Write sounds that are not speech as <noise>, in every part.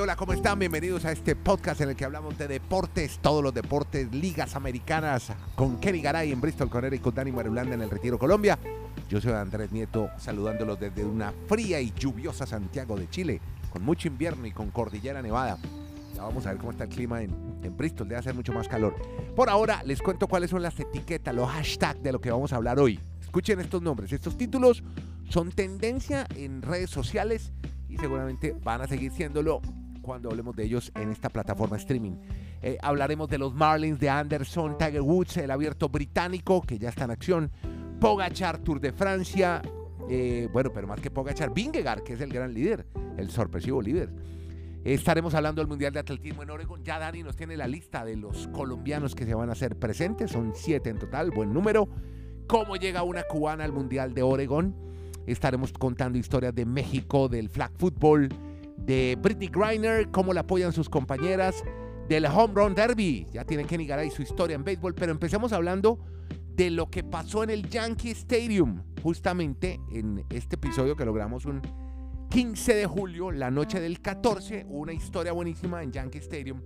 Hola, ¿cómo están? Bienvenidos a este podcast en el que hablamos de deportes, todos los deportes, ligas americanas, con Kenny Garay en Bristol, Conera y con Dani Marulanda en el Retiro, Colombia. Yo soy Andrés Nieto, saludándolos desde una fría y lluviosa Santiago de Chile, con mucho invierno y con cordillera nevada. Ya vamos a ver cómo está el clima en, en Bristol, debe hacer mucho más calor. Por ahora, les cuento cuáles son las etiquetas, los hashtags de lo que vamos a hablar hoy. Escuchen estos nombres, estos títulos son tendencia en redes sociales y seguramente van a seguir siéndolo cuando hablemos de ellos en esta plataforma streaming. Eh, hablaremos de los Marlins de Anderson, Tiger Woods, el abierto británico que ya está en acción, Pogachar Tour de Francia, eh, bueno, pero más que Pogachar, Vingegaard, que es el gran líder, el sorpresivo líder. Estaremos hablando del Mundial de Atletismo en Oregon. Ya Dani nos tiene la lista de los colombianos que se van a hacer presentes. Son siete en total, buen número. ¿Cómo llega una cubana al Mundial de Oregon? Estaremos contando historias de México, del flag football, de Britney Griner, cómo la apoyan sus compañeras, del Home Run Derby. Ya tiene Kenny Garay su historia en béisbol, pero empecemos hablando de lo que pasó en el Yankee Stadium, justamente en este episodio que logramos un 15 de julio, la noche del 14, una historia buenísima en Yankee Stadium,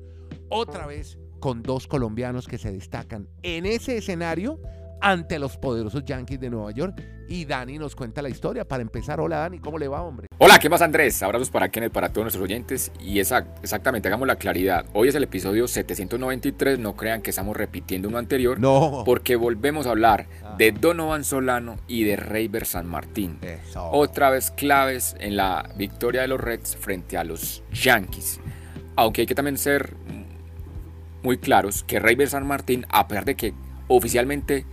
otra vez con dos colombianos que se destacan en ese escenario ante los poderosos Yankees de Nueva York. Y Dani nos cuenta la historia. Para empezar, hola Dani, ¿cómo le va, hombre? Hola, ¿qué más Andrés? Abrazos para Kenneth, para todos nuestros oyentes. Y exactamente, hagamos la claridad. Hoy es el episodio 793, no crean que estamos repitiendo uno anterior. No. Porque volvemos a hablar de Donovan Solano y de Reyber San Martín. Eso. Otra vez claves en la victoria de los Reds frente a los Yankees. Aunque hay que también ser muy claros que Reyber San Martín, a pesar de que oficialmente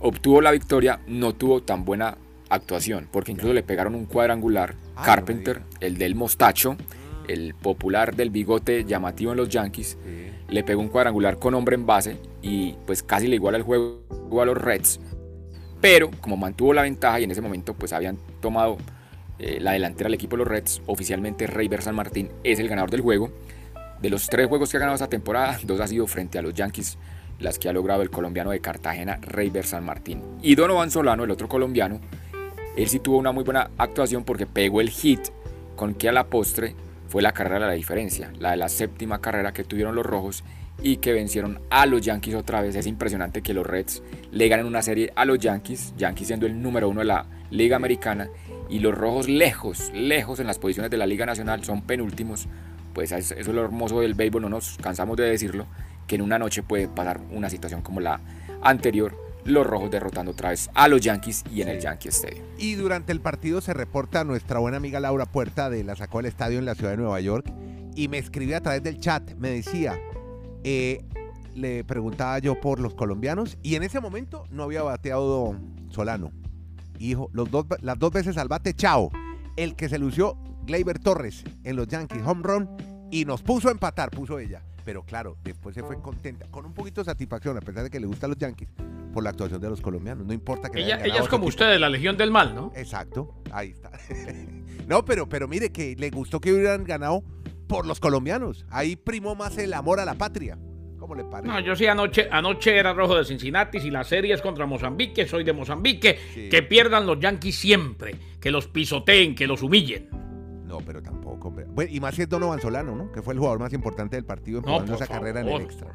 obtuvo la victoria, no tuvo tan buena actuación, porque incluso le pegaron un cuadrangular. Ay, Carpenter, el del mostacho, el popular del bigote llamativo en los Yankees, le pegó un cuadrangular con hombre en base y pues casi le iguala el juego a los Reds. Pero como mantuvo la ventaja y en ese momento pues habían tomado eh, la delantera del equipo de los Reds, oficialmente Reyber San Martín es el ganador del juego. De los tres juegos que ha ganado esta temporada, <laughs> dos ha sido frente a los Yankees, las que ha logrado el colombiano de Cartagena, Reyber San Martín. Y Donovan Solano, el otro colombiano, él sí tuvo una muy buena actuación porque pegó el hit con que a la postre fue la carrera de la diferencia, la de la séptima carrera que tuvieron los rojos y que vencieron a los Yankees otra vez. Es impresionante que los Reds le ganen una serie a los Yankees, Yankees siendo el número uno de la Liga Americana y los rojos lejos, lejos en las posiciones de la Liga Nacional, son penúltimos. Pues eso es lo hermoso del béisbol, no nos cansamos de decirlo, que en una noche puede pasar una situación como la anterior, los rojos derrotando otra vez a los Yankees y en el Yankee Stadium. Y durante el partido se reporta nuestra buena amiga Laura Puerta de la sacó del estadio en la ciudad de Nueva York y me escribió a través del chat, me decía, eh, le preguntaba yo por los colombianos y en ese momento no había bateado Solano. Y dijo, los dos, las dos veces al bate, chao. El que se lució, Gleyber Torres en los Yankees, home run, y nos puso a empatar, puso ella. Pero claro, después se fue contenta, con un poquito de satisfacción, a pesar de que le gustan los Yankees, por la actuación de los colombianos. No importa que Ella, ella es como otro usted de la Legión del Mal, ¿no? Exacto, ahí está. <laughs> no, pero, pero mire que le gustó que hubieran ganado por los colombianos. Ahí primó más el amor a la patria. ¿Cómo le parece? No, yo sí anoche, anoche era rojo de Cincinnati, si la serie es contra Mozambique, soy de Mozambique, Sí. que pierdan los Yankees siempre, que los pisoteen, que los humillen. No, pero tampoco. Bueno, y más si es Donovan Solano, ¿no? Que fue el jugador más importante del partido No, empujando esa carrera en el extra.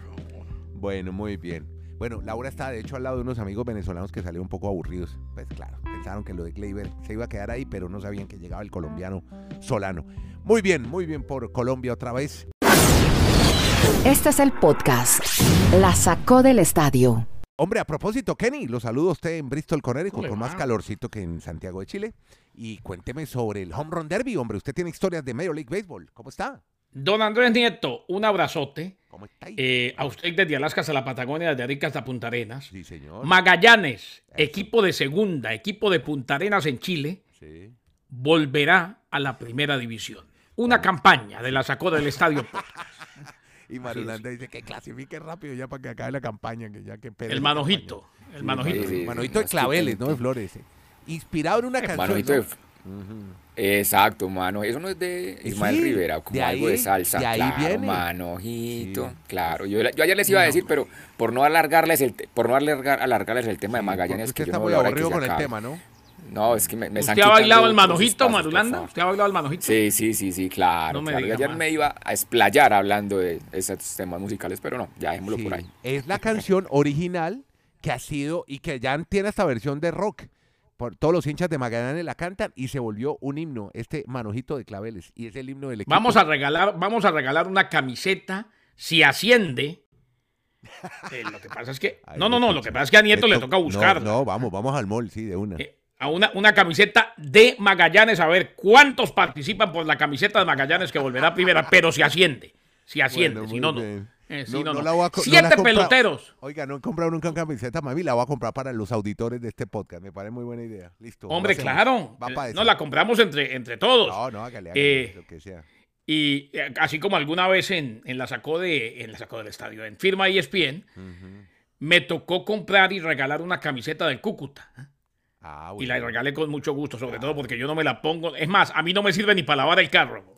Bueno, muy bien. Bueno, Laura está de hecho al lado de unos amigos venezolanos que salieron un poco aburridos. Pues claro, pensaron que lo de Gleyber se iba a quedar ahí, pero no sabían que llegaba el colombiano Solano. Muy bien, muy bien por Colombia otra vez. Este es el podcast. La sacó del estadio. Hombre, a propósito, Kenny, lo saludo a usted en Bristol, Connecticut, ¿Cómo le con más calorcito que en Santiago de Chile. Y cuénteme sobre el Home Run Derby, hombre. Usted tiene historias de Major League Baseball. ¿Cómo está? Don Andrés Nieto, un abrazote. ¿Cómo está ahí? eh, a usted desde Alaska hasta la Patagonia, desde Arica hasta Punta Arenas. sí, señor. Magallanes, equipo de segunda, equipo de Punta Arenas en Chile, Sí. volverá a la primera división. Una campaña de la sacó del estadio Podcast. <laughs> Y Marulanda dice que clasifique rápido ya para que acabe la campaña. Que ya que El manojito, el manojito. sí, sí. Manojito de claveles, ¿no? De flores. eh. Inspirado en una canción. Manojito ¿no? de- Exacto, mano. Eso no es de Ismael Sí, Rivera, como de algo ahí- de salsa. de ahí claro, viene. manojito. Sí. Claro. Yo, yo ayer les iba a decir, pero por no alargarles el, por no alargar, alargarles el tema de Sí, Magallanes, porque que yo está no de aburrido se con el tema, ¿no? No, es que me, me están ¿Usted ha bailado el manojito, favor. ¿Usted ha bailado el manojito? Sí, sí, sí, sí, claro. No me claro. diga Ayer más. me iba a explayar hablando de esos temas musicales, pero no, ya dejémoslo Sí, por ahí. Es la canción original que ha sido y que ya tiene esta versión de rock. Por, todos los hinchas de Magallanes la cantan y se volvió un himno, este manojito de claveles. Y es el himno del equipo. Vamos a regalar, vamos a regalar una camiseta si asciende. <laughs> Eh, lo que pasa es que. Ay, No, no, no. Lo que pasa es que a Nieto le toca buscar. No, no, vamos, vamos al mall, sí, de una. Eh, a una, una camiseta de Magallanes, a ver cuántos participan por la camiseta de Magallanes que volverá a primera, pero si asciende. Si asciende, Bueno, si no, no. Eh, si No- no, no no. la voy a co- no Siete la peloteros. Oiga, no he comprado nunca una camiseta, mami, la voy a comprar para los auditores de este podcast. Me parece muy buena idea. Listo. Hombre, claro. Va No la compramos entre, entre todos. No, no, hágale, hágale, Eh, lo que sea. Y eh, así como alguna vez en, en la sacó de en la sacó del estadio, en firma ESPN, me tocó comprar y regalar una camiseta del Cúcuta. Ah, Y la regalé con mucho gusto, sobre todo porque yo no me la pongo. Es más, a mí no me sirve ni para lavar el carro.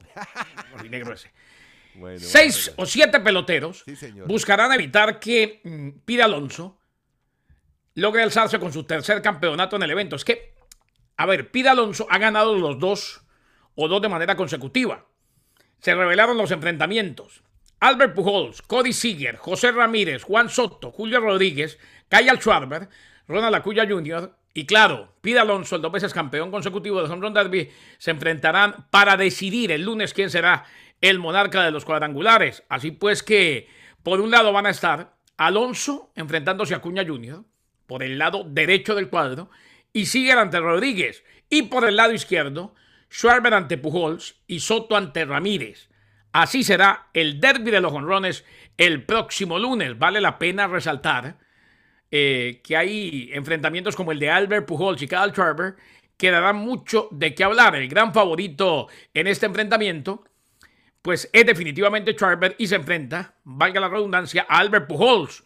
El negro ese. <laughs> Bueno, Seis bueno. o siete peloteros Sí, buscarán evitar que mm, Pide Alonso logre alzarse con su tercer campeonato en el evento. Es que, a ver, Pide Alonso ha ganado los dos o dos de manera consecutiva. Se revelaron los enfrentamientos. Albert Pujols, Cody Seager, José Ramírez, Juan Soto, Julio Rodríguez, Kyle Schwarber, Ronald Acuña Jr. y claro, Pide Alonso, el dos veces campeón consecutivo de Home Derby, se enfrentarán para decidir el lunes quién será el monarca de los cuadrangulares. Así pues que, por un lado van a estar Alonso enfrentándose a Acuña Jr., por el lado derecho del cuadro, y Seager ante Rodríguez, y por el lado izquierdo, Schwarber ante Pujols y Soto ante Ramírez. Así será el derby de los honrones el próximo lunes. Vale la pena resaltar eh, que hay enfrentamientos como el de Albert Pujols y Kyle Schwarber que darán mucho de qué hablar. El gran favorito en este enfrentamiento, pues es definitivamente Schwarber y se enfrenta, valga la redundancia, a Albert Pujols,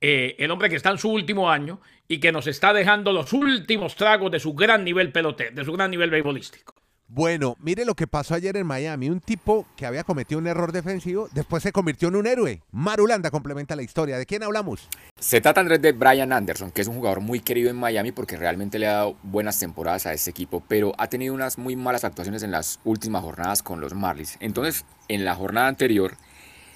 eh, el hombre que está en su último año y que nos está dejando los últimos tragos de su gran nivel pelotero, de su gran nivel beisbolístico. Bueno, mire lo que pasó ayer en Miami. Un tipo que había cometido un error defensivo, después se convirtió en un héroe. Marulanda complementa la historia. ¿De quién hablamos? Se trata Andrés de Brian Anderson, que es un jugador muy querido en Miami porque realmente le ha dado buenas temporadas a este equipo, pero ha tenido unas muy malas actuaciones en las últimas jornadas con los Marlins. Entonces, en la jornada anterior,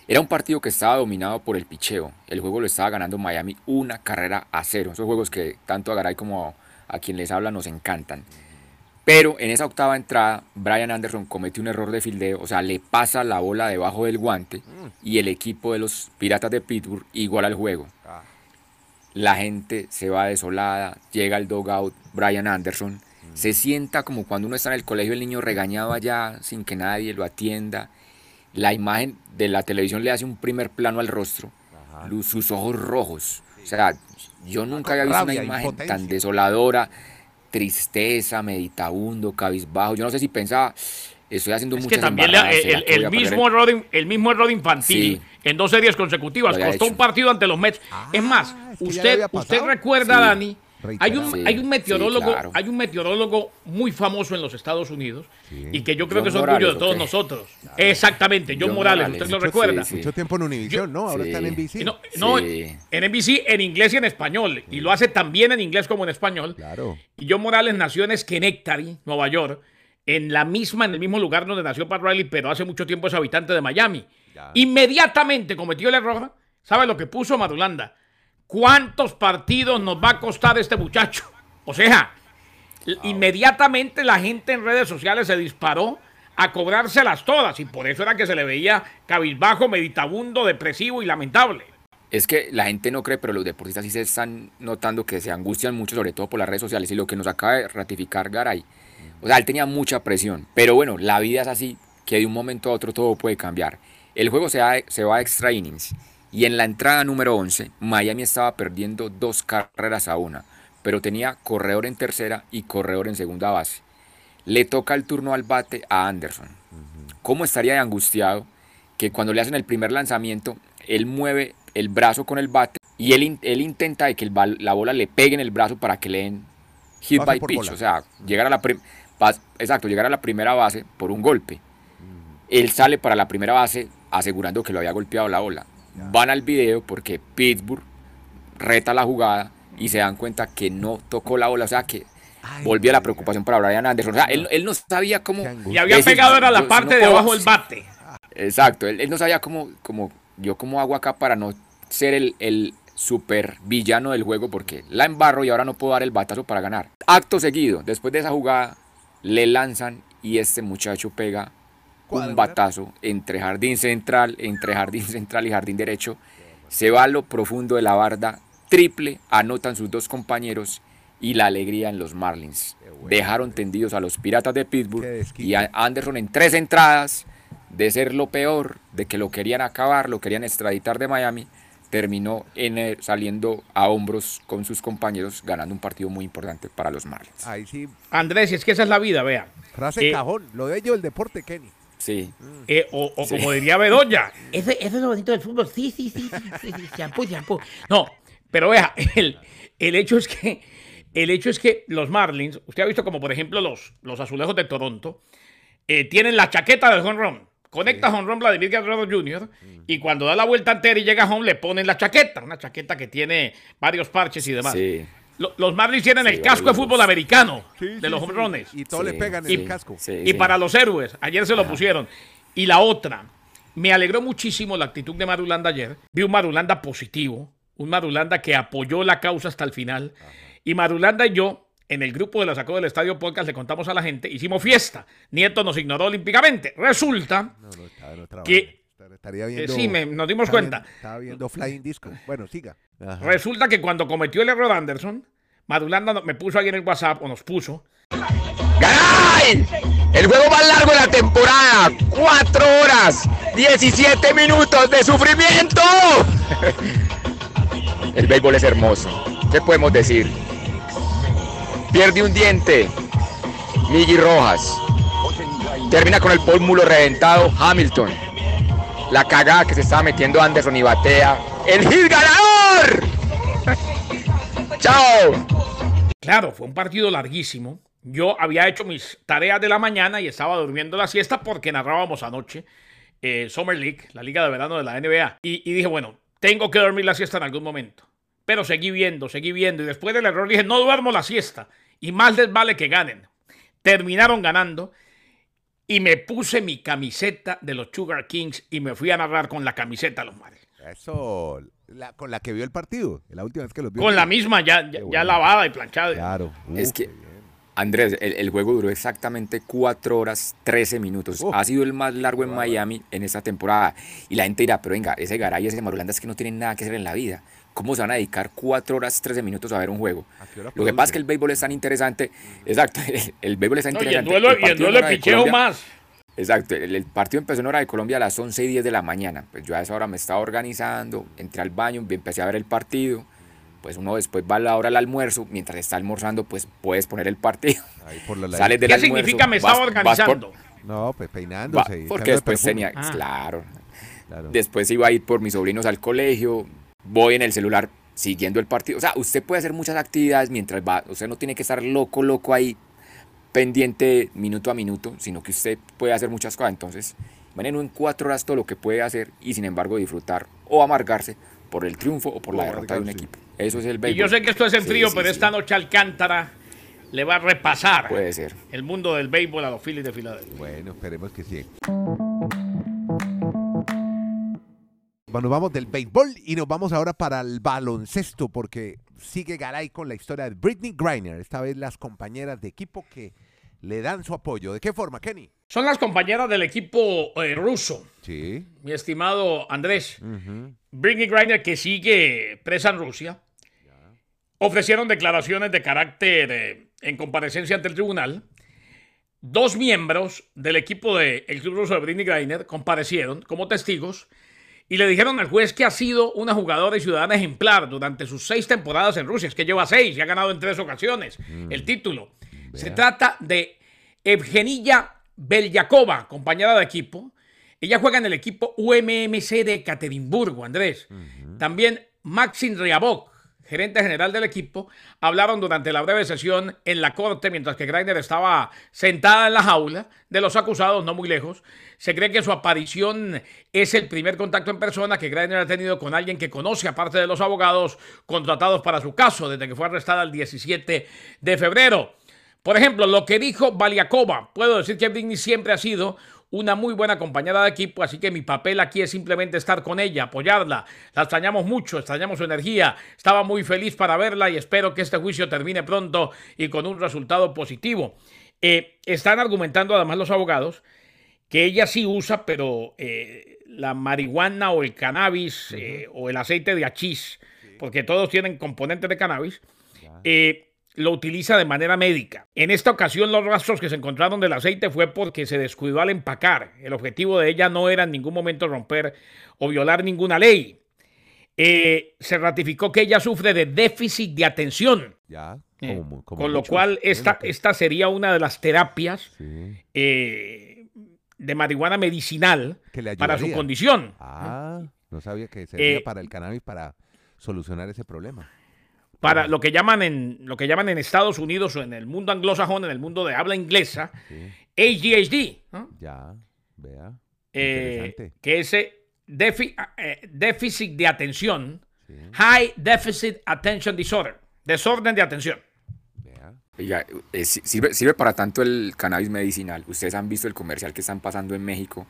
era un partido que estaba dominado por el picheo. El juego lo estaba ganando Miami una carrera a cero. Esos juegos que tanto a Garay como a quien les habla nos encantan. Pero en esa octava entrada, Brian Anderson comete un error de fildeo, o sea, le pasa la bola debajo del guante y el equipo de los Piratas de Pittsburgh iguala el juego. La gente se va desolada, llega al dogout Brian Anderson, se sienta como cuando uno está en el colegio el niño regañado allá sin que nadie lo atienda. La imagen de la televisión le hace un primer plano al rostro, sus ojos rojos. O sea, yo nunca había visto una imagen tan desoladora, tristeza, meditabundo, cabizbajo. Yo no sé si pensaba, estoy haciendo Es muchas que también la- el, ¿será el- que voy el a perder mismo error, el mismo error infantil Sí. en dos series consecutivas costó hecho. un partido ante los Mets. es más, Ah, es usted, usted recuerda, Sí. Dani, hay un, Sí, hay un sí, meteorólogo, claro. hay un meteorólogo muy famoso en los Estados Unidos y que yo creo John que es orgullo de todos nosotros. Exactamente, John, John Morales, Morales. usted lo recuerda. sí, sí. Mucho tiempo en Univision, ¿no? Ahora sí. está en NBC. No, no, Sí. en NBC en inglés y en español. Y lo hace también en inglés como en español. Claro. Y John Morales nació en Schenectady, Nueva York, en la misma, en el mismo lugar donde nació Pat Riley, pero hace mucho tiempo es habitante de Miami. Ya. Inmediatamente cometió el error. ¿Sabe lo que puso Madulanda? ¿Cuántos partidos nos va a costar este muchacho? O sea, inmediatamente la gente en redes sociales se disparó a cobrárselas todas y por eso era que se le veía cabizbajo, meditabundo, depresivo y lamentable. Es que la gente no cree, pero los deportistas sí se están notando que se angustian mucho, sobre todo por las redes sociales. Y lo que nos acaba de ratificar Garay. O sea, él tenía mucha presión. Pero bueno, la vida es así, que de un momento a otro todo puede cambiar. El juego se, va- se va a extra innings. Y en la entrada número 11, Miami estaba perdiendo dos carreras a una. Pero tenía corredor en tercera y corredor en segunda base. Le toca el turno al bate a Anderson. ¿Cómo estaría de angustiado que cuando le hacen el primer lanzamiento, él mueve el brazo con el bate y él, él intenta de que el la bola le pegue en el brazo para que le den hit by pitch, bola. o sea, llegar a la exacto, llegar a la primera base por un golpe. Él sale para la primera base asegurando que lo había golpeado la bola. Van al video porque Pittsburgh reta la jugada y se dan cuenta que no tocó la bola, o sea que Ay, volvía la preocupación para Brian Anderson. O sea, él, él no sabía cómo... Y había Decir, pegado era la yo parte no de abajo del bate. Exacto, él, él no sabía cómo, cómo, yo cómo hago acá para no ser el, el super villano del juego porque la embarro y ahora no puedo dar el batazo para ganar. Acto seguido, después de esa jugada, le lanzan y este muchacho pega un batazo entre jardín central, entre jardín central y jardín derecho. Se va a lo profundo de la barda, triple, anotan sus dos compañeros y la alegría en los Marlins. Dejaron tendidos a los Piratas de Pittsburgh y a Anderson en tres entradas de ser lo peor, de que lo querían acabar, lo querían extraditar de Miami, terminó en el- saliendo a hombros con sus compañeros, ganando un partido muy importante para los Marlins. Ahí sí, Andrés, y es que esa es la vida, vea. frase Eh, cajón. Lo de ello el deporte, Kenny. Sí, Eh, o o como diría Bedoya, <laughs> Ese, eso es lo bonito del fútbol. Sí, sí, sí, sí, sí, sí, champú, champú. No, pero vea, el, el hecho es que el hecho es que los Marlins, usted ha visto como por ejemplo los, los azulejos de Toronto, eh, tienen la chaqueta del home run. Conecta home run Vladimir Guerrero Jr. y cuando da la vuelta entera y llega home le ponen la chaqueta, una chaqueta que tiene varios parches y demás. sí. Lo- Los Marlins tienen Sí, el casco de fútbol americano Sí, de sí, los runs. Y todos le pegan en el casco. sí, Y sí. para los héroes, ayer se lo pusieron. Y la otra, me alegró muchísimo la actitud de Marulanda ayer. Vi un Marulanda positivo, un Marulanda que apoyó la causa hasta el final. Y Marulanda y yo, en el grupo de la Sacó del Estadio Podcast, le contamos a la gente, hicimos fiesta. Nieto nos ignoró olímpicamente. Resulta No, no, estaba en otra Que-. Estaría que viendo. sí, me- nos dimos estaba cuenta. viendo- estaba viendo Flying Disco. Bueno, siga. Ajá. Resulta que cuando cometió el error Anderson, Marulanda no- me puso ahí en el WhatsApp, o nos puso, ¡Garay! El juego más largo de la temporada. 4 horas, 17 minutos de sufrimiento. <laughs> El béisbol es hermoso. ¿Qué podemos decir? Pierde un diente. Miggy Rojas. Termina con el pómulo reventado Hamilton. La cagada que se estaba metiendo Anderson y batea. ¡El hit ganador! ¡Chao! Claro, fue un partido larguísimo. Yo había hecho mis tareas de la mañana y estaba durmiendo la siesta porque narrábamos anoche eh, Summer League, la liga de verano de la NBA. Y, y dije, bueno, tengo que dormir la siesta en algún momento. Pero seguí viendo, seguí viendo. Y después del error dije, no duermo la siesta. Y más les vale que ganen. Terminaron ganando. Y me puse mi camiseta de los Sugar Kings y me fui a narrar con la camiseta de los Marlins. Eso, la- con la que vio el partido. La última vez que los vio. Con la misma ya, ya, ya lavada y planchada. Claro. Es que-. Andrés, el, el juego duró exactamente 4 horas 13 minutos. Ha sido el más largo en Miami en esta temporada. Y la gente dirá, pero venga, ese Garay y ese Marulanda es que no tienen nada que hacer en la vida. ¿Cómo se van a dedicar 4 horas 13 minutos a ver un juego? ¿A qué hora Lo que pasa es que el béisbol es tan interesante. Exacto, <laughs> el, el béisbol es tan No, y el interesante. y el duelo de de picheo Colombia- más. Exacto, el, el partido empezó en hora de Colombia a las 11 y 10 de la mañana. Pues yo a esa hora me estaba organizando, entré al baño, empecé a ver el partido. Pues uno después va a la hora del almuerzo, mientras está almorzando, pues puedes poner el partido. Ahí por la <laughs> Sales del ¿Qué almuerzo, significa me vas- estaba por- organizando? No, pues va- peinándose. y porque después tenía, Ah. claro, Claro. después iba a ir por mis sobrinos al colegio, voy en el celular siguiendo el partido. O sea, usted puede hacer muchas actividades mientras va, usted no tiene que estar loco, loco ahí pendiente minuto a minuto, sino que usted puede hacer muchas cosas. Entonces, imaginen en cuatro horas todo lo que puede hacer y sin embargo disfrutar o amargarse por el triunfo o por O la derrota de un equipo. Eso es el Y béisbol. yo sé que esto es en Sí, frío, sí, pero sí. esta noche Alcántara le va a repasar Puede ser. el mundo del béisbol a los Phillies de Filadelfia. Bueno, esperemos que sí. Bueno, vamos del béisbol y nos vamos ahora para el baloncesto porque sigue Garay con la historia de Britney Griner. Esta vez las compañeras de equipo que le dan su apoyo. ¿De qué forma, Kenny? Son las compañeras del equipo eh, ruso, Sí. mi estimado Andrés. Britney Griner, que sigue presa en Rusia, ofrecieron declaraciones de carácter eh, en comparecencia ante el tribunal. Dos miembros del equipo del club ruso de Britney Griner comparecieron como testigos y le dijeron al juez que ha sido una jugadora y ciudadana ejemplar durante sus seis temporadas en Rusia. Es que lleva seis y ha ganado en tres ocasiones el título. Se trata de Evgenia Belyakova, compañera de equipo. Ella juega en el equipo UMMC de Ekaterimburgo, Andrés. También Maxim Ryabok, gerente general del equipo, hablaron durante la breve sesión en la corte mientras que Greiner estaba sentada en la jaula de los acusados, no muy lejos. Se cree que su aparición es el primer contacto en persona que Greiner ha tenido con alguien que conoce, aparte de los abogados contratados para su caso, desde que fue arrestada el 17 de febrero. Por ejemplo, lo que dijo Valiakova, puedo decir que Britney siempre ha sido una muy buena compañera de equipo, así que mi papel aquí es simplemente estar con ella, apoyarla. La extrañamos mucho, extrañamos su energía. Estaba muy feliz para verla y espero que este juicio termine pronto y con un resultado positivo. Eh, están argumentando además los abogados que ella sí usa, pero eh, la marihuana o el cannabis eh, o el aceite de hachís, porque todos tienen componentes de cannabis, eh, lo utiliza de manera médica. En esta ocasión los rastros que se encontraron del aceite fue porque se descuidó al empacar. El objetivo de ella no era en ningún momento romper o violar ninguna ley. Eh, se ratificó que ella sufre de déficit de atención. Ya. Eh, como- con lo cual esta, esta sería una de las terapias Sí. eh, de marihuana medicinal para su condición. Ah, no sabía que servía Eh, para el cannabis para solucionar ese problema. Para lo que llaman en lo que llaman en Estados Unidos o en el mundo anglosajón, en el mundo de habla inglesa, Sí. ADHD, ¿no? Ya, vea. Eh, que ese défi- eh, déficit de atención, Sí, High Deficit Attention Disorder, desorden de atención. vea. Oiga, eh, si- sirve, sirve para tanto el cannabis medicinal. Ustedes han visto el comercial que están pasando en México.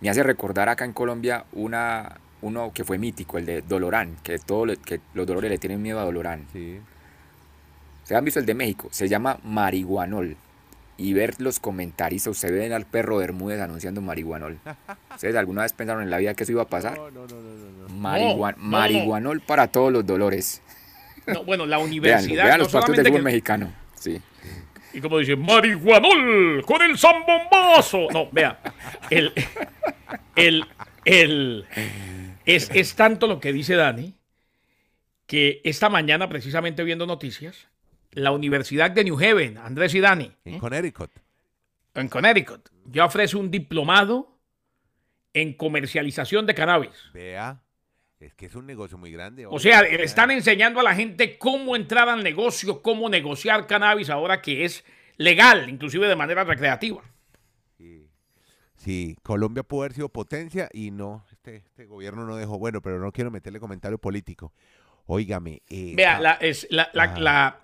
Me hace recordar acá en Colombia una, uno que fue mítico, el de Dolorán, que, todo le- que los dolores le tienen miedo a Dolorán. Sí. Ustedes han visto el de México, se llama marihuanol. Y ver los comentaristas, ustedes ven al perro Bermúdez anunciando marihuanol. <laughs> ¿Ustedes alguna vez pensaron en la vida que eso iba a pasar? No, no, no, no, no. Marihuan- no, no. marihuanol para todos los dolores. No, bueno, la <laughs> Vean, universidad vean no los partidos de solamente fútbol que- mexicano. Sí. Y como dice, marihuanol con el zambombazo. No, vea, el, el, el, es, es tanto lo que dice Dani que esta mañana, precisamente viendo noticias, la Universidad de New Haven, Andrés y Dani, En ¿eh? Connecticut. en Connecticut, ya ofrece un diplomado en comercialización de cannabis. Vea. Es que es un negocio muy grande. O sea, le están enseñando a la gente cómo entrar al negocio, cómo negociar cannabis ahora que es legal, inclusive de manera recreativa. Sí. Sí, Colombia pudo haber sido potencia y no, este, este gobierno no dejó. Bueno, pero no quiero meterle comentario político. Óigame. eh, Vea, ah, la, es, la, la- la-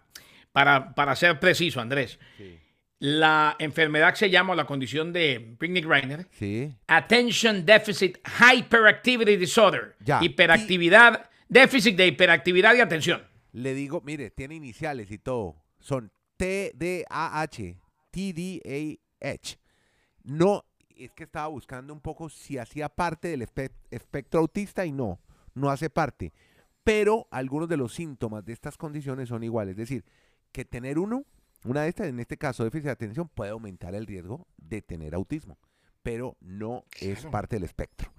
para, para ser preciso, Andrés, Sí. la enfermedad se llama, la condición de Britney Griner, Sí. Attention Deficit Hyperactivity Disorder. Ya. Hiperactividad, déficit de hiperactividad y atención. Le digo, mire, tiene iniciales y todo. Son T-D-A-H, T-D-A-H. No, es que estaba buscando un poco si hacía parte del espe- espectro autista y no, no hace parte. Pero algunos de los síntomas de estas condiciones son iguales. Es decir, que tener uno, una de estas, en este caso déficit de atención, puede aumentar el riesgo de tener autismo. Pero no es parte del espectro.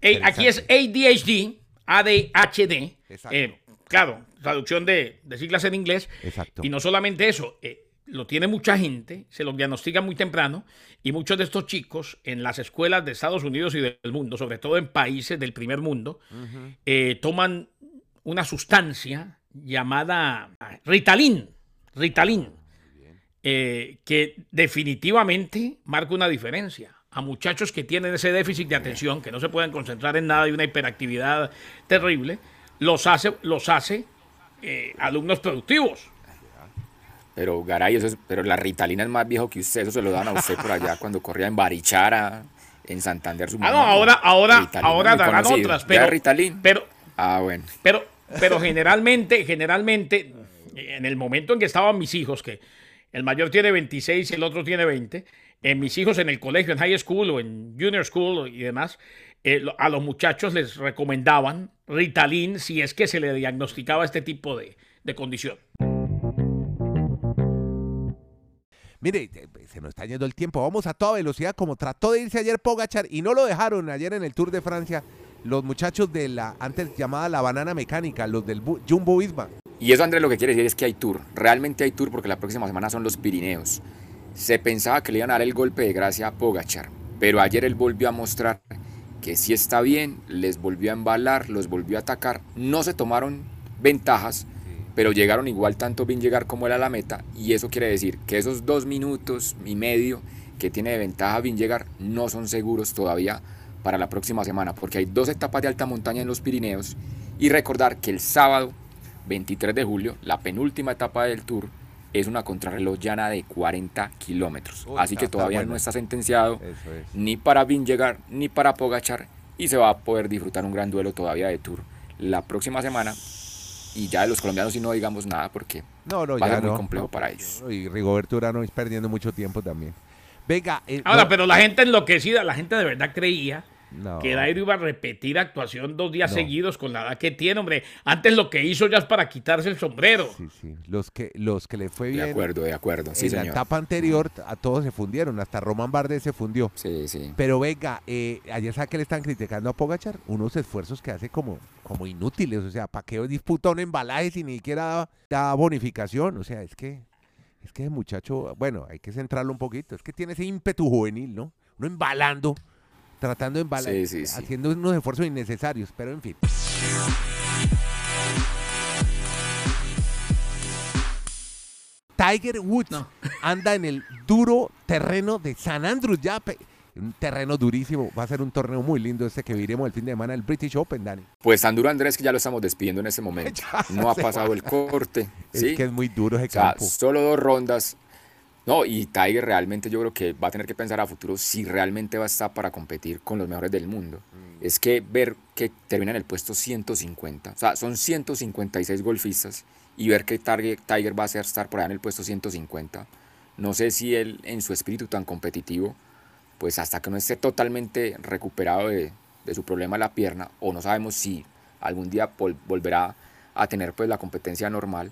Ey, aquí es ADHD, ADHD. Exacto. eh, claro, traducción de, de siglas en inglés. Exacto. Y no solamente eso, eh, lo tiene mucha gente, se lo diagnostica muy temprano y muchos de estos chicos en las escuelas de Estados Unidos y del mundo, sobre todo en países del primer mundo, eh, toman una sustancia llamada Ritalin, Ritalin, eh, que definitivamente marca una diferencia. A muchachos que tienen ese déficit de atención, que no se pueden concentrar en nada y una hiperactividad terrible, los hace, los hace eh, alumnos productivos. Pero Garay, eso es- pero la Ritalina es más viejo que usted, eso se lo dan a usted por allá <laughs> cuando corría en Barichara, en Santander. Su Ah, no, ahora, ahora, Ritalina, ahora darán conocido. otras, ¿Ya pero, Ritalin? pero, Ah, bueno. pero, pero generalmente, generalmente, en el momento en que estaban mis hijos, que el mayor tiene 26 y el otro tiene 20, en mis hijos en el colegio, en high school o en junior school y demás, eh, a los muchachos les recomendaban Ritalin si es que se le diagnosticaba este tipo de, de condición. Mire, eh, se nos está yendo el tiempo. Vamos a toda velocidad, como trató de irse ayer Pogachar y no lo dejaron ayer en el Tour de Francia. Los muchachos de la antes llamada la banana mecánica, los del Jumbo Visma. Y eso, Andrés, lo que quiere decir es que hay tour. Realmente hay tour porque la próxima semana son los Pirineos. Se pensaba que le iban a dar el golpe de gracia a Pogachar, pero ayer él volvió a mostrar que sí está bien, les volvió a embalar, los volvió a atacar. No se tomaron ventajas, pero llegaron igual tanto bien llegar como él a la meta. Y eso quiere decir que esos dos minutos y medio que tiene de ventaja bien llegar no son seguros todavía para la próxima semana, porque hay dos etapas de alta montaña en los Pirineos. Y recordar que el sábado 23 de julio, la penúltima etapa del Tour, es una contrarreloj llana de 40 kilómetros. Así que todavía no está sentenciado es. ni para Vingegaard ni para Pogachar y se va a poder disfrutar un gran duelo todavía de Tour la próxima semana. Y ya de los colombianos si no digamos nada porque No, no, va a ya ser muy no. complejo para ellos. Y Rigoberto Urano es perdiendo mucho tiempo también. Venga. eh, Ahora, no, pero la gente enloquecida, la gente de verdad creía no. que Dairo iba a repetir actuación dos días No. seguidos con la edad que tiene, hombre. Antes lo que hizo ya es para quitarse el sombrero. Sí, sí. Los que, los que le fue bien De acuerdo, de acuerdo. Sí, en la etapa anterior, a todos se fundieron. Hasta Román Bardet se fundió. Sí, sí. Pero venga, eh, ayer sabe que le están criticando a Pogachar unos esfuerzos que hace como, como inútiles. O sea, ¿para qué disputa un embalaje si ni siquiera da, da bonificación? O sea, es que, es que el muchacho, bueno, hay que centrarlo un poquito. Es que tiene ese ímpetu juvenil, ¿no? No embalando, tratando de embalar, Sí, sí, sí. haciendo unos esfuerzos innecesarios, pero en fin. Tiger Woods No. anda en el duro terreno de San Andrews ya. Un terreno durísimo. Va a ser un torneo muy lindo este que viremos el fin de semana, el British Open, Dani. Pues Sanduro Andrés, que ya lo estamos despidiendo en este momento. <laughs> No ha pasado el corte. Es ¿sí? que es muy duro ese O sea, campo. solo dos rondas. No, y Tiger realmente yo creo que va a tener que pensar a futuro si realmente va a estar para competir con los mejores del mundo. Mm. Es que ver que termina en el puesto 150, o sea, son 156 golfistas y ver que Tiger, Tiger va a ser estar por allá en el puesto 150. No sé si él en su espíritu tan competitivo, pues hasta que no esté totalmente recuperado de, de su problema de la pierna, o no sabemos si algún día vol- volverá a tener pues la competencia normal,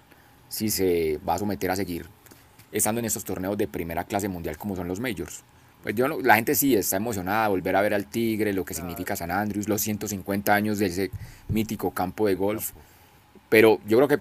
si se va a someter a seguir estando en estos torneos de primera clase mundial como son los majors. Pues yo, la gente sí está emocionada de volver a ver al Tigre, lo que significa San Andrews, los 150 años de ese mítico campo de golf. Pero yo creo que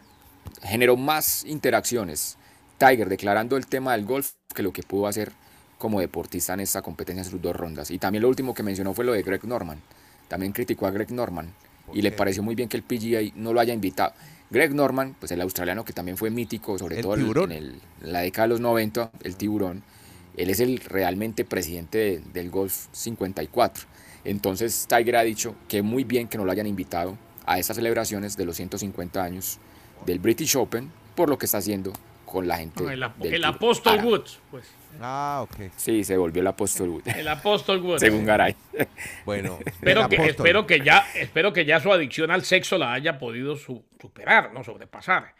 generó más interacciones Tiger declarando el tema del golf que lo que pudo hacer como deportista en esta competencia en sus dos rondas. Y también lo último que mencionó fue lo de Greg Norman. También criticó a Greg Norman y le pareció muy bien que el PGA no lo haya invitado. Greg Norman, pues el australiano que también fue mítico, sobre El todo en- tiburón. en, el- en la década de los 90, el tiburón, él es el realmente presidente de- del Golf 54. Entonces Tiger ha dicho que muy bien que no lo hayan invitado a estas celebraciones de los 150 años del British Open por lo que está haciendo con la gente. No, el, ap- del el apóstol. Woods, pues. Ah, ok. Sí, se volvió el apóstol Wood, El apóstol Woods. según Garay. Bueno, <laughs> Espero que, apóstol. espero, que ya, espero que ya su adicción al sexo la haya podido su- superar, no sobrepasar.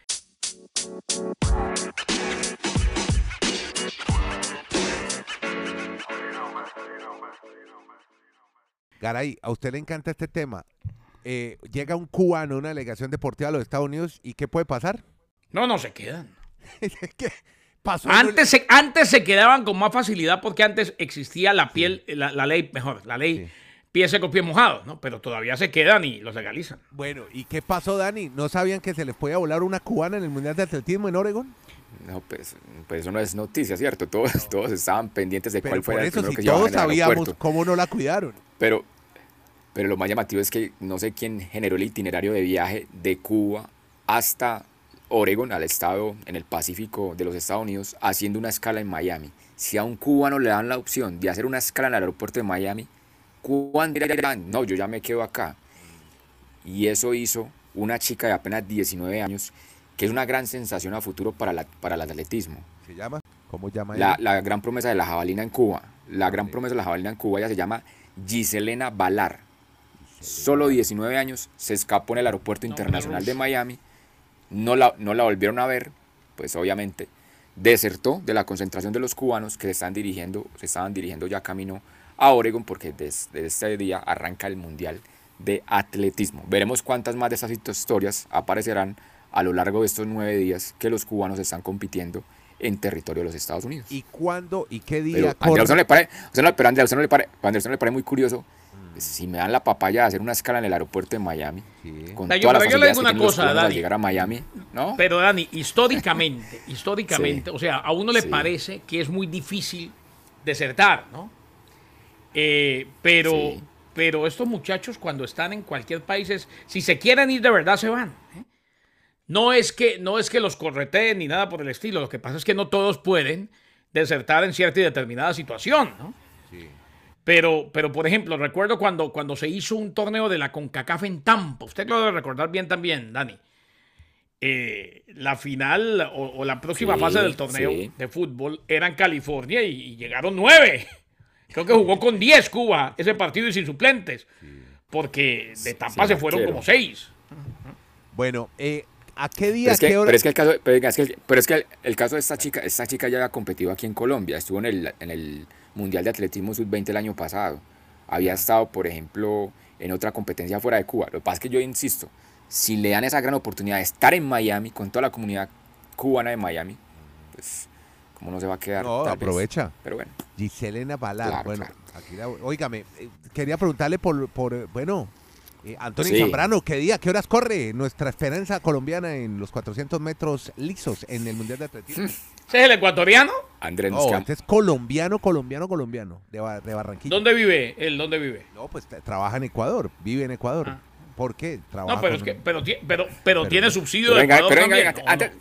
Garay, a usted le encanta este tema. Eh, llega un cubano, una delegación deportiva a los Estados Unidos, ¿y qué puede pasar? No, no se quedan. <laughs> ¿Qué pasó? Antes se, antes se quedaban con más facilidad porque antes existía la piel, la, la ley, mejor, la ley Sí. pie seco, pie mojado, ¿no? Pero todavía se quedan y los legalizan. Bueno, ¿y qué pasó, Dani? ¿No sabían que se les podía volar una cubana en el Mundial de Atletismo en Oregon? No, pues, pues eso no es noticia, ¿cierto? Todos, todos estaban pendientes de Pero cuál fuera el eso, primero si que todos sabíamos cómo no la cuidaron. Pero, pero lo más llamativo es que no sé quién generó el itinerario de viaje de Cuba hasta Oregon, al estado en el Pacífico de los Estados Unidos, haciendo una escala en Miami. Si a un cubano le dan la opción de hacer una escala en el aeropuerto de Miami, ¿cuándo dirán? No, yo ya me quedo acá. Y eso hizo una chica de apenas 19 años, que es una gran sensación a futuro para, la, para el atletismo. ¿Se llama? ¿Cómo llama La, ella? la gran promesa de la jabalina en Cuba. La gran Sí. promesa de la jabalina en Cuba, ella se llama Giselena Balar. Solo 19 años, se escapó en el aeropuerto internacional de. Miami. No la, no la volvieron a ver, pues obviamente desertó de la concentración de los cubanos que se están dirigiendo, se estaban dirigiendo ya camino a Oregon porque desde este día arranca el Mundial de Atletismo. Veremos cuántas más de esas historias aparecerán a lo largo de estos nueve días que los cubanos están compitiendo en territorio de los Estados Unidos. ¿Y cuándo y qué Pero día a Andrea, ¿a usted corre? no le pare, no- pero Andrea, ¿a usted no le pare, a Andrea, ¿a usted no le pare muy curioso? Si me dan la papaya de hacer una escala en el aeropuerto de Miami, Sí. con Da, yo- todas las pero yo le facilidades digo que una tienen los cosa, Dani. llegar a Miami, ¿no? Pero Dani, históricamente, <laughs> históricamente, o sea, a uno le Sí. parece que es muy difícil desertar, ¿no? Eh, pero, Sí. pero estos muchachos cuando están en cualquier país, es- si se quieren ir de verdad se van. ¿eh? No es que no es que los correteen ni nada por el estilo. Lo que pasa es que no todos pueden desertar en cierta y determinada situación, ¿no? Pero, pero por ejemplo, recuerdo cuando, cuando se hizo un torneo de la CONCACAF en Tampa. Usted lo debe recordar bien también, Dani. eh, la final o, o la próxima Sí, fase del torneo sí. de fútbol era en California y, y llegaron nueve. Creo que jugó con 10 Cuba ese partido y sin suplentes. Porque de Tampa Sí, se fueron como seis. Bueno, eh, ¿a qué Pero día, es, que, qué hora? pero es que el caso, pero es que, el- pero es que el, el caso de esta chica, esta chica ya había competido aquí en Colombia, estuvo en el, en el Mundial de Atletismo Sub-20 el año pasado. Había estado, por ejemplo, en otra competencia fuera de Cuba. Lo que pasa es que yo insisto, si le dan esa gran oportunidad de estar en Miami con toda la comunidad cubana de Miami, pues, ¿cómo no se va a quedar? No, vez. aprovecha. Pero bueno. Giselena Balar. Claro, bueno, claro. aquí la, óigame, eh, quería preguntarle por, por eh, bueno, eh, Antonio Sí. Zambrano, ¿qué día, qué horas corre nuestra esperanza colombiana en los 400 metros lisos en el Mundial de Atletismo? <laughs> ¿Ese es el ecuatoriano? Andrés No, este es colombiano, colombiano, colombiano, de, Ba- de Barranquilla. ¿Dónde vive? ¿El dónde vive? No, pues trabaja en Ecuador, vive en Ecuador. Ah. ¿Por qué? Trabaja No, pero es que, pero, pero, pero, Pero- tiene subsidio Pero de venga, Ecuador pero venga, también, venga, ¿o antes,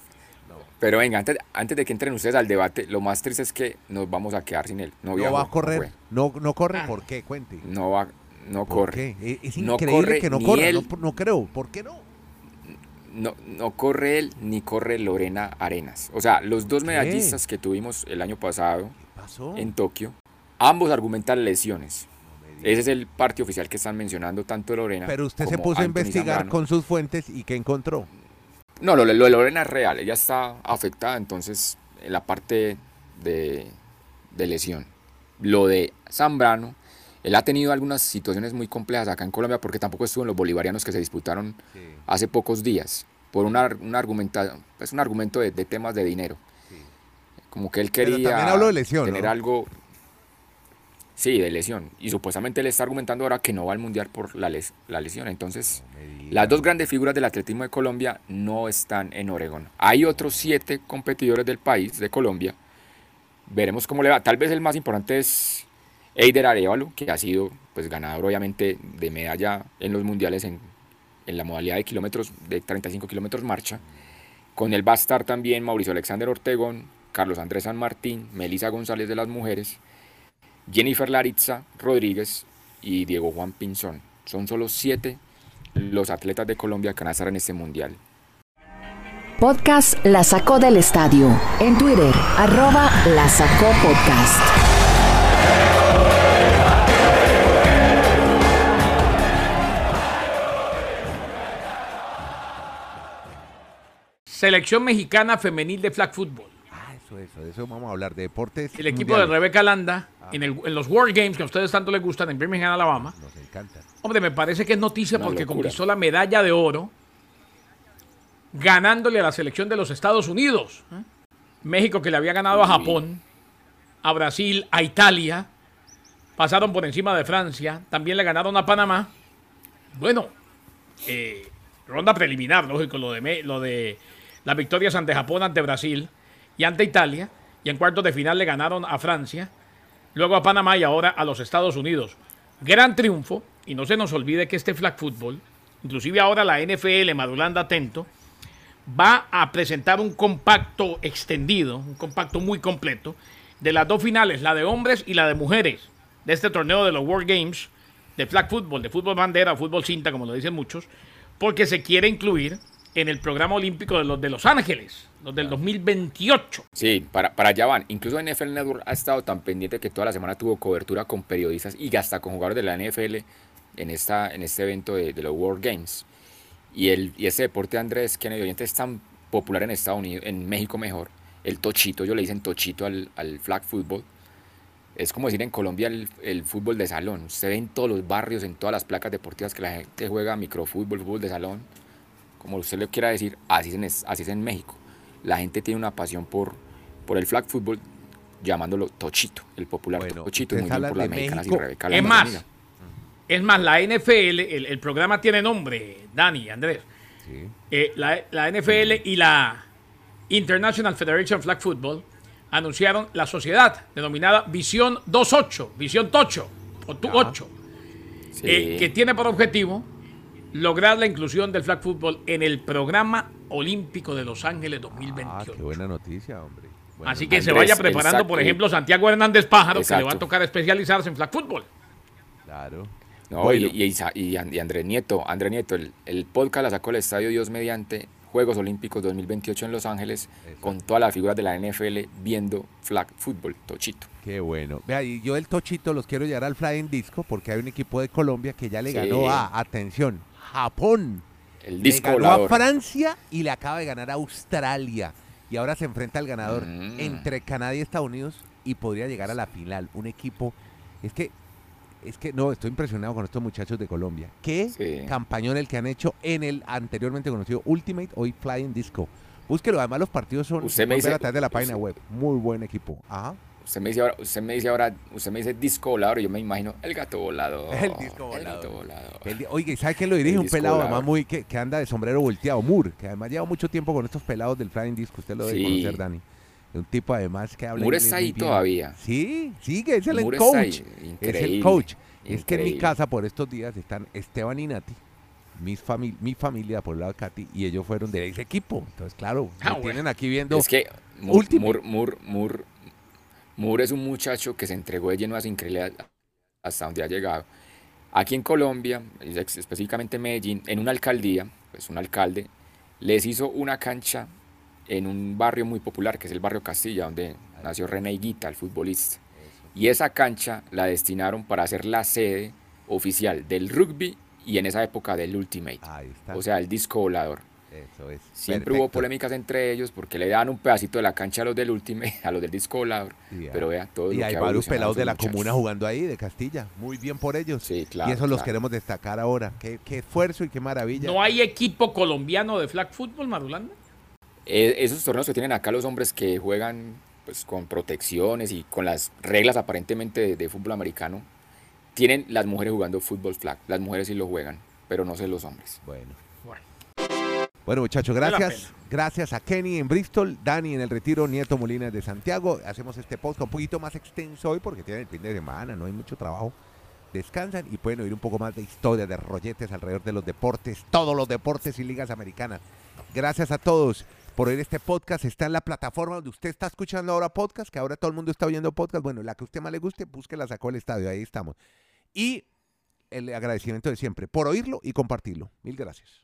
no? pero venga, antes, antes de que entren ustedes al debate, lo más triste es que nos vamos a quedar sin él. No, no viajó, va a correr, no, no corre, Ah. ¿por qué? Cuente. No va, no ¿Por corre. qué? Es, es No increíble corre que no corra, él. no, no creo. ¿Por qué no? No, no corre él ni corre Lorena Arenas. O sea, los dos medallistas que tuvimos el año pasado en Tokio, ambos argumentan lesiones. Ese es el parte oficial que están mencionando tanto Lorena. Pero usted se puso a investigar Zambrano. con sus fuentes y ¿qué encontró? No, lo, lo de Lorena es real, ella está afectada entonces en la parte de, de lesión. Lo de Zambrano, él ha tenido algunas situaciones muy complejas acá en Colombia porque tampoco estuvo en los bolivarianos que se disputaron hace pocos días por una, una argumenta, pues un argumento de, de temas de dinero. Como que él quería de lesión, tener ¿no? algo... Sí, de lesión. Y supuestamente él está argumentando ahora que no va al Mundial por la, les- la lesión. Entonces, las dos grandes figuras del atletismo de Colombia no están en Oregón. Hay otros siete competidores del país, de Colombia. Veremos cómo le va. Tal vez el más importante es Eider Arevalo, que ha sido pues, ganador obviamente de medalla en los mundiales en, en la modalidad de kilómetros, de 35 kilómetros marcha. Con él va a estar también Mauricio Alexander Ortegón, Carlos Andrés San Martín, Melisa González de las Mujeres, Jennifer Laritza Rodríguez y Diego Juan Pinzón. Son solo siete los atletas de Colombia que van a estar en este mundial. Podcast La Sacó del Estadio. En Twitter, arroba La Sacó Podcast. Selección mexicana femenil de flag football. Ah, eso, eso, de eso vamos a hablar de deportes. El equipo de. Rebeca Landa en, el- en los World Games que a ustedes tanto les gustan en Birmingham, Alabama. Nos encanta. Hombre, me parece que es noticia Una porque locura. conquistó la medalla de oro ganándole a la selección de los Estados Unidos. ¿eh? México que le había ganado a. Japón, a Brasil, a Italia. Pasaron por encima de Francia. También le ganaron a Panamá. Bueno, eh, ronda preliminar, lógico, lo de, lo de las victorias ante Japón, ante Brasil y ante Italia. Y en cuartos de final le ganaron a Francia, luego a Panamá y ahora a los Estados Unidos. Gran triunfo, y no se nos olvide que este flag football, inclusive ahora la NFL, madulando atento, va a presentar un compacto extendido, un compacto muy completo, de las dos finales, la de hombres y la de mujeres, de este torneo de los World Games, de flag football, de fútbol bandera, fútbol cinta, como lo dicen muchos, porque se quiere incluir en el programa olímpico de los de Los Ángeles, los del 2028. Sí, para, para allá van. Incluso NFL Network ha estado tan pendiente que toda la semana tuvo cobertura con periodistas y hasta con jugadores de la NFL en, esta, en este evento de, de los World Games. Y, el, y ese deporte, Andrés Kennedy Oyente, es tan popular en Estados Unidos, en México mejor. El tochito, ellos le dicen tochito al, al flag football. Es como decir en Colombia el, el fútbol de salón. Se ve en todos los barrios, en todas las placas deportivas que la gente juega microfútbol, fútbol de salón. Como usted le quiera decir, así es en, así es en México. La gente tiene una pasión por, por el flag football, llamándolo tochito, el popular Bueno, tochito, y muy bien por las mexicanas y México. Rebeca Es más, amiga. Es más, la NFL, el, el programa tiene nombre, Dani, Andrés. Sí. Eh, la, la NFL y la International Federation of Flag Football anunciaron la sociedad denominada Visión 28, Visión Tocho, o tu 8, Sí. eh, que tiene por objetivo lograr la inclusión del flag football en el programa olímpico de Los Ángeles Ah, 2028. qué buena noticia, hombre. Bueno, Así que se vaya preparando, exacto. por ejemplo, Santiago Hernández Pájaro, que le va a tocar especializarse en flag football. Claro. No, Bueno. y, y, Andrés Nieto, Andrés Nieto, el, el podcast la sacó el Estadio Dios mediante Juegos Olímpicos 2028 en Los Ángeles con todas las figuras de la NFL viendo flag football, Tochito. Qué bueno. Vea, y yo el Tochito los quiero llevar al Flying Disco porque hay un equipo de Colombia que ya le Sí. ganó a, atención, Japón. El Le disco ganó a. Francia y le acaba de ganar a Australia. Y ahora se enfrenta al ganador Mm. entre Canadá y Estados Unidos y podría llegar a la final. Un equipo. Es que. Es que no, estoy impresionado con estos muchachos de Colombia. Qué Sí. campañón el que han hecho en el anteriormente conocido Ultimate, hoy Flying Disco. Búsquelo, además los partidos son Usted me dice- a través de la página usted- web. Muy buen equipo. Ajá. Usted me dice ahora, usted me dice ahora, usted me dice disco volador y yo me imagino el gato volador. El disco El volador. gato volador. El Oye, ¿y ¿sabe quién lo dirige? El Un pelado volador. además muy que, que anda de sombrero volteado, Moore, que además lleva mucho tiempo con estos pelados del Flying Disco, usted lo debe Sí. conocer, Dani. Un tipo además que habla Moore está ahí todavía. Sí, sigue, es el Moore coach. Es el increíble, coach. Es que en mi casa por estos días están Esteban y Nati, mis mi familia por el lado de Katy, y ellos fueron de ese equipo. Entonces, claro, Ah, me bueno. tienen aquí viendo. Es que Moore. Moore, Moore, Moore- Moore es un muchacho que se entregó de lleno a su increíbilidad hasta donde ha llegado. Aquí en Colombia, específicamente en Medellín, en una alcaldía, pues un alcalde, les hizo una cancha en un barrio muy popular, que es el barrio Castilla, donde nació René Higuita, el futbolista. Y esa cancha la destinaron para hacer la sede oficial del rugby y en esa época del Ultimate. O sea, el disco volador. Eso es. Siempre hubo polémicas entre ellos porque le daban un pedacito de la cancha a los del Ultimate, <laughs> a los del disco volador. Y, Pero vea, todo y lo hay que varios pelados de la muchachos. comuna jugando ahí, de Castilla. Muy bien por ellos. Sí, claro. y eso los queremos destacar ahora. Qué, qué esfuerzo y qué maravilla. ¿No hay equipo colombiano de flag football, Marulanda? Eh, esos torneos que tienen acá los hombres que juegan pues con protecciones y con las reglas aparentemente de, de fútbol americano, tienen las mujeres jugando fútbol flag. Las mujeres sí lo juegan, pero no sé los hombres. Bueno. Bueno. Muchachos, gracias. Gracias a Kenny en Bristol, Dani en el Retiro, Nieto Molina de Santiago. Hacemos este podcast un poquito más extenso hoy porque tienen el fin de semana, no hay mucho trabajo. Descansan y pueden oír un poco más de historia, de rolletes alrededor de los deportes, todos los deportes y ligas americanas. Gracias a todos por oír este podcast. Está en la plataforma donde usted está escuchando ahora podcast, que ahora todo el mundo está oyendo podcast. Bueno, la que a usted más le guste, búsquela, sacó el estadio, ahí estamos. Y el agradecimiento de siempre por oírlo y compartirlo. Mil gracias.